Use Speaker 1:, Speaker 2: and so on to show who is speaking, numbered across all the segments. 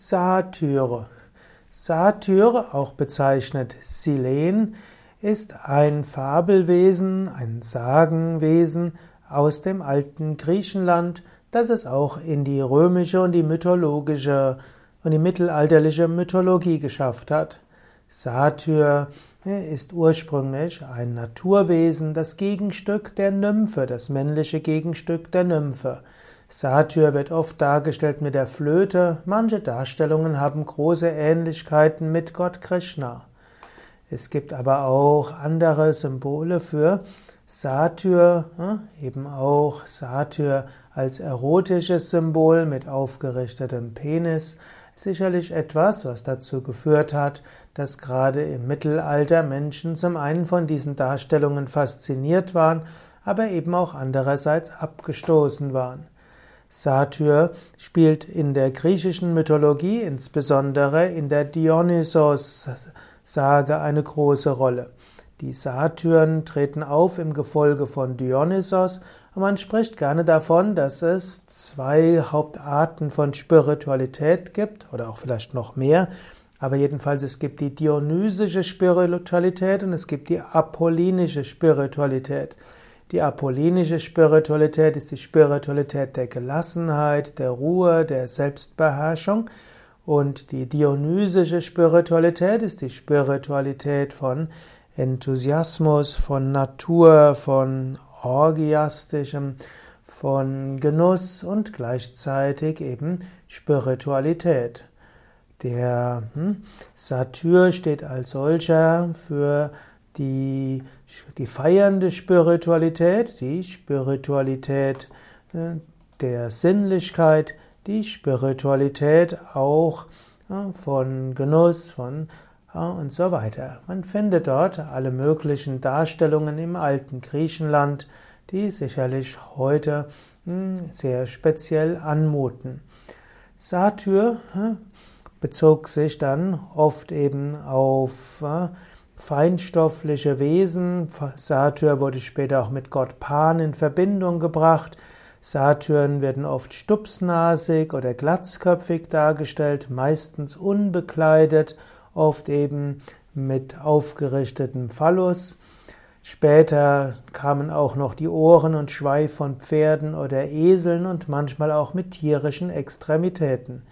Speaker 1: Satyre. Satyr, auch bezeichnet Silen, ist ein Fabelwesen, ein Sagenwesen aus dem alten Griechenland, das es auch in die römische und die mythologische und die mittelalterliche Mythologie geschafft hat. Satyr ist ursprünglich ein Naturwesen, das Gegenstück der Nymphe, das männliche Gegenstück der Nymphe. Satyr wird oft dargestellt mit der Flöte, manche Darstellungen haben große Ähnlichkeiten mit Gott Krishna. Es gibt aber auch andere Symbole für Satyr, eben auch Satyr als erotisches Symbol mit aufgerichtetem Penis. Sicherlich etwas, was dazu geführt hat, dass gerade im Mittelalter Menschen zum einen von diesen Darstellungen fasziniert waren, aber eben auch andererseits abgestoßen waren. Satyr spielt in der griechischen Mythologie, insbesondere in der Dionysos-Sage, eine große Rolle. Die Satyren treten auf im Gefolge von Dionysos und man spricht gerne davon, dass es zwei Hauptarten von Spiritualität gibt oder auch vielleicht noch mehr. Aber jedenfalls es gibt die dionysische Spiritualität und es gibt die apollinische Spiritualität. Die apollinische Spiritualität ist die Spiritualität der Gelassenheit, der Ruhe, der Selbstbeherrschung. Und die dionysische Spiritualität ist die Spiritualität von Enthusiasmus, von Natur, von orgiastischem, von Genuss und gleichzeitig eben Spiritualität. Der hm, Satyr steht als solcher für die, die feiernde Spiritualität, die Spiritualität äh, der Sinnlichkeit, die Spiritualität auch äh, von Genuss, von äh, und so weiter. Man findet dort alle möglichen Darstellungen im alten Griechenland, die sicherlich heute hm, sehr speziell anmuten. Satyr bezog sich dann oft eben auf feinstoffliche Wesen. Satyr wurde später auch mit Gott Pan in Verbindung gebracht. Satyren werden oft stupsnasig oder glatzköpfig dargestellt, meistens unbekleidet, oft eben mit aufgerichtetem Phallus. Später kamen auch noch die Ohren und Schweif von Pferden oder Eseln und manchmal auch mit tierischen Extremitäten.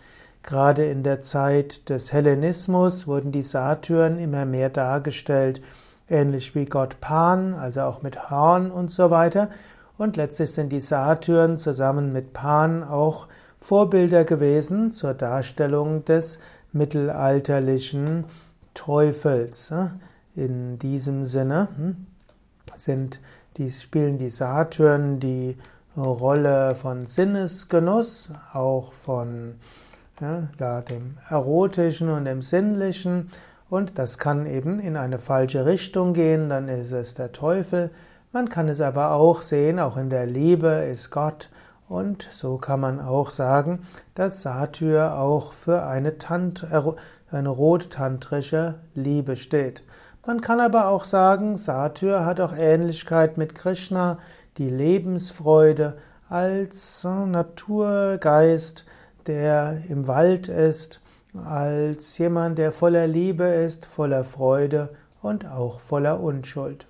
Speaker 1: Gerade in der Zeit des Hellenismus wurden die Satyren immer mehr dargestellt, ähnlich wie Gott Pan, also auch mit Horn und so weiter. Und letztlich sind die Satyren zusammen mit Pan auch Vorbilder gewesen zur Darstellung des mittelalterlichen Teufels. In diesem Sinne hm, sind die, spielen die Satyren die Rolle von Sinnesgenuss, auch von ja, da dem Erotischen und dem Sinnlichen. Und das kann eben in eine falsche Richtung gehen, dann ist es der Teufel. Man kann es aber auch sehen, auch in der Liebe ist Gott. Und so kann man auch sagen, dass Satyr auch für eine, Tant, eine rottantrische Liebe steht. Man kann aber auch sagen, Satyr hat auch Ähnlichkeit mit Krishna, die Lebensfreude als Naturgeist, der im Wald ist, als jemand, der voller Liebe ist, voller Freude und auch voller Unschuld.